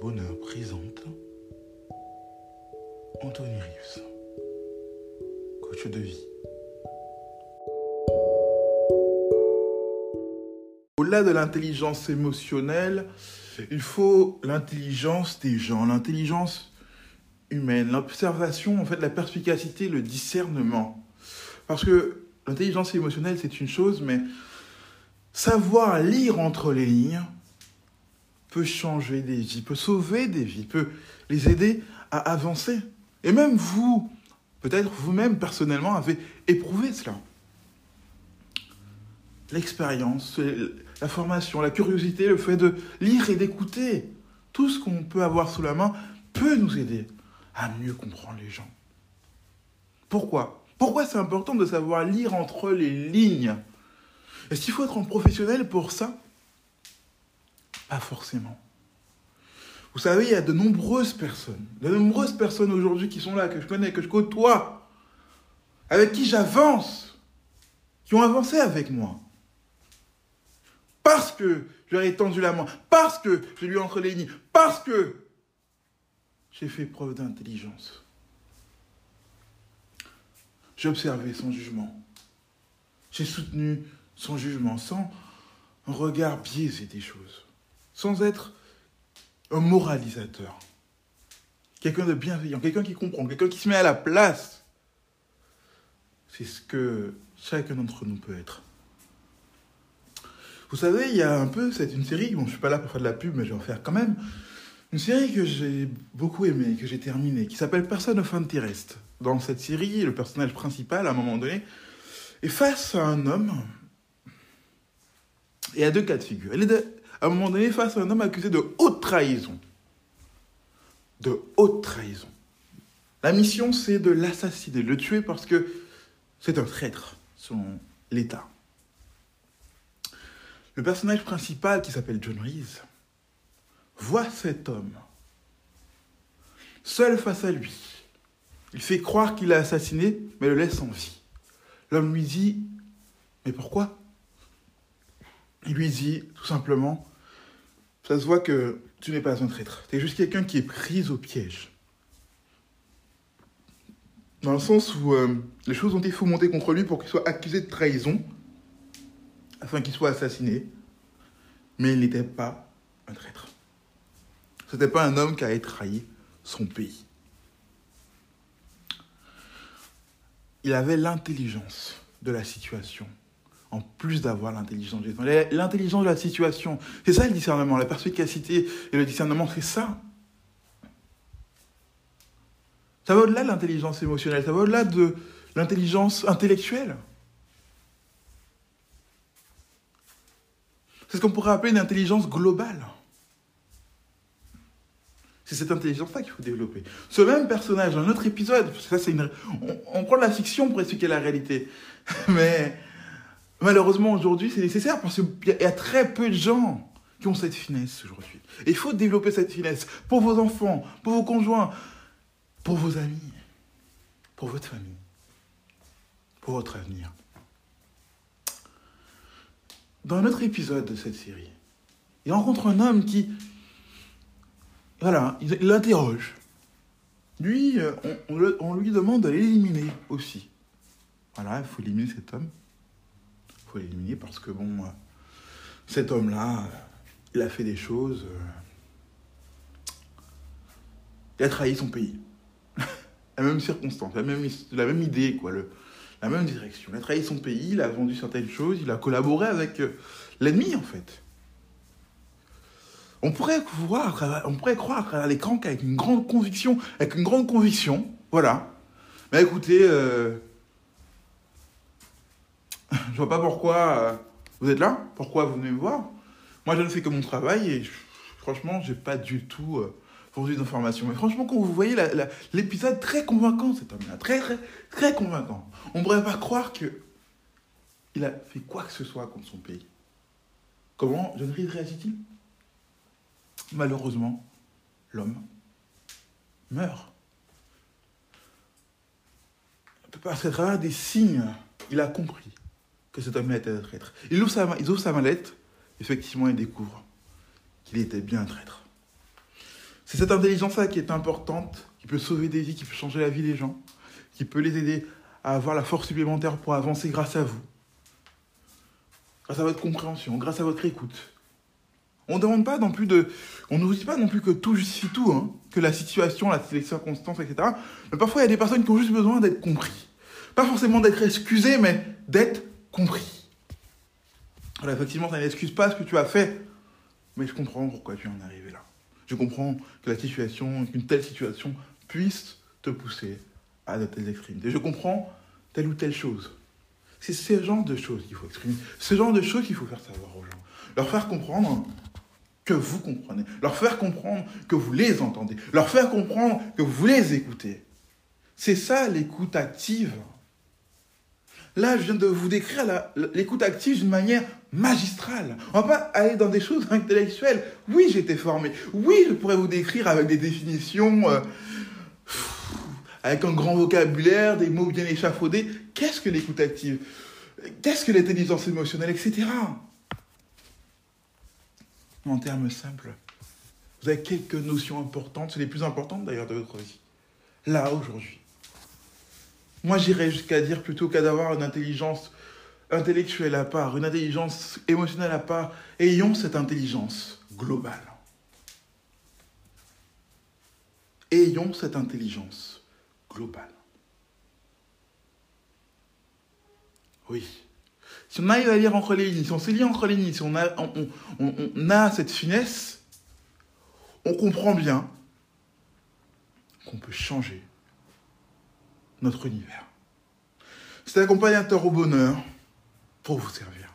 Bonheur présente Anthony Reeves, coach de vie. Au-delà de l'intelligence émotionnelle, il faut l'intelligence des gens, l'intelligence humaine, l'observation, en fait, la perspicacité, le discernement. Parce que l'intelligence émotionnelle, c'est une chose, mais savoir lire entre les lignes peut changer des vies, peut sauver des vies, peut les aider à avancer. Et même vous, peut-être vous-même personnellement, avez éprouvé cela. L'expérience, la formation, la curiosité, le fait de lire et d'écouter, tout ce qu'on peut avoir sous la main peut nous aider à mieux comprendre les gens. Pourquoi? Pourquoi c'est important de savoir lire entre les lignes? Est-ce qu'il faut être un professionnel pour ça? Pas forcément. Vous savez, il y a de nombreuses personnes, de nombreuses personnes aujourd'hui qui sont là, que je connais, que je côtoie, avec qui j'avance, qui ont avancé avec moi. Parce que je leur ai tendu la main, parce que je lui ai entre les lignes, parce que j'ai fait preuve d'intelligence. J'ai observé son jugement. J'ai soutenu son jugement sans un regard biaisé des choses, sans être un moralisateur, quelqu'un de bienveillant, quelqu'un qui comprend, quelqu'un qui se met à la place. C'est ce que chacun d'entre nous peut être. Vous savez, il y a un peu, c'est une série, bon, je suis pas là pour faire de la pub, mais je vais en faire quand même. Une série que j'ai beaucoup aimée, que j'ai terminée, qui s'appelle Person of Interest. Dans cette série, le personnage principal, à un moment donné, est face à un homme et à deux cas de figure. Il est à un moment donné face à un homme accusé de haute trahison. De haute trahison. La mission, c'est de l'assassiner, de le tuer parce que c'est un traître, selon l'État. Le personnage principal, qui s'appelle John Reese, voit cet homme seul face à lui. Il fait croire qu'il l'a assassiné, mais le laisse en vie. L'homme lui dit, mais pourquoi? Il lui dit tout simplement, ça se voit que tu n'es pas un traître, tu es juste quelqu'un qui est pris au piège. Dans le sens où euh, les choses ont été fomentées contre lui pour qu'il soit accusé de trahison, afin qu'il soit assassiné, mais il n'était pas un traître. Ce n'était pas un homme qui avait trahi son pays. Il avait l'intelligence de la situation, en plus d'avoir l'intelligence de L'intelligence de la situation, c'est ça le discernement, la perspicacité et le discernement, c'est ça. Ça va au-delà de l'intelligence émotionnelle, ça va au-delà de l'intelligence intellectuelle. C'est ce qu'on pourrait appeler une intelligence globale. C'est cette intelligence-là qu'il faut développer. Ce même personnage, un autre épisode, ça une... on, prend de la fiction pour expliquer la réalité. Mais malheureusement aujourd'hui c'est nécessaire parce qu'il y a très peu de gens qui ont cette finesse aujourd'hui. Il faut développer cette finesse pour vos enfants, pour vos conjoints, pour vos amis, pour votre famille, pour votre avenir. Dans un autre épisode de cette série, il rencontre un homme qui voilà, il l'interroge. Lui, euh, on, lui demande de l'éliminer aussi. Voilà, il faut éliminer cet homme. Faut l'éliminer parce que, bon, euh, cet homme-là, euh, il a fait des choses. il a trahi son pays. la même circonstance, la même, la même idée, quoi, le, la même direction. Il a trahi son pays, il a vendu certaines choses, il a collaboré avec l'ennemi, en fait. On pourrait voir, on pourrait croire à travers l'écran qu'avec une grande conviction, avec une grande conviction, voilà. Mais écoutez, euh, je vois pas pourquoi euh, vous êtes là, pourquoi vous venez me voir. Moi, je ne fais que mon travail et franchement, j'ai pas du tout euh, fourni d'informations. Mais franchement, quand vous voyez l'épisode très convaincant, cet homme-là, très, très, très convaincant, on ne pourrait pas croire que il a fait quoi que ce soit contre son pays. Comment John Reed réagit-il? Malheureusement, l'homme meurt. Parce qu'à travers des signes, il a compris que cet homme était un traître. Il ouvre sa, il mallette, effectivement, il découvre qu'il était bien un traître. C'est cette intelligence-là qui est importante, qui peut sauver des vies, qui peut changer la vie des gens, qui peut les aider à avoir la force supplémentaire pour avancer grâce à vous, grâce à votre compréhension, grâce à votre écoute. On demande pas non plus de. On ne dit pas non plus que tout justifie tout, hein, que la situation, la, les circonstances, etc. Mais parfois, il y a des personnes qui ont juste besoin d'être compris. Pas forcément d'être excusées, mais d'être compris. Alors, effectivement, ça n'excuse pas ce que tu as fait, mais je comprends pourquoi tu en es arrivé là. Je comprends que la situation, qu'une telle situation puisse te pousser à de telles extrémités. Je comprends telle ou telle chose. C'est ce genre de choses qu'il faut exprimer. Ce genre de choses qu'il faut faire savoir aux gens. Leur faire comprendre que vous comprenez. Leur faire comprendre que vous les entendez. Leur faire comprendre que vous les écoutez. C'est ça l'écoute active. Là, je viens de vous décrire l'écoute active d'une manière magistrale. On va pas aller dans des choses intellectuelles. Oui, j'ai été formé. Oui, je pourrais vous décrire avec des définitions, euh, avec un grand vocabulaire, des mots bien échafaudés. Qu'est-ce que l'écoute active? Qu'est-ce que l'intelligence émotionnelle, etc en termes simples. Vous avez quelques notions importantes, c'est les plus importantes d'ailleurs de votre vie. Là, aujourd'hui. Moi, j'irais jusqu'à dire plutôt qu'à d'avoir une intelligence intellectuelle à part, une intelligence émotionnelle à part, ayons cette intelligence globale. Ayons cette intelligence globale. Oui. Si on arrive à lire entre les lignes, si on sait lire entre les lignes, si on a, on, a cette finesse, on comprend bien qu'on peut changer notre univers. C'est accompagnateur au bonheur pour vous servir.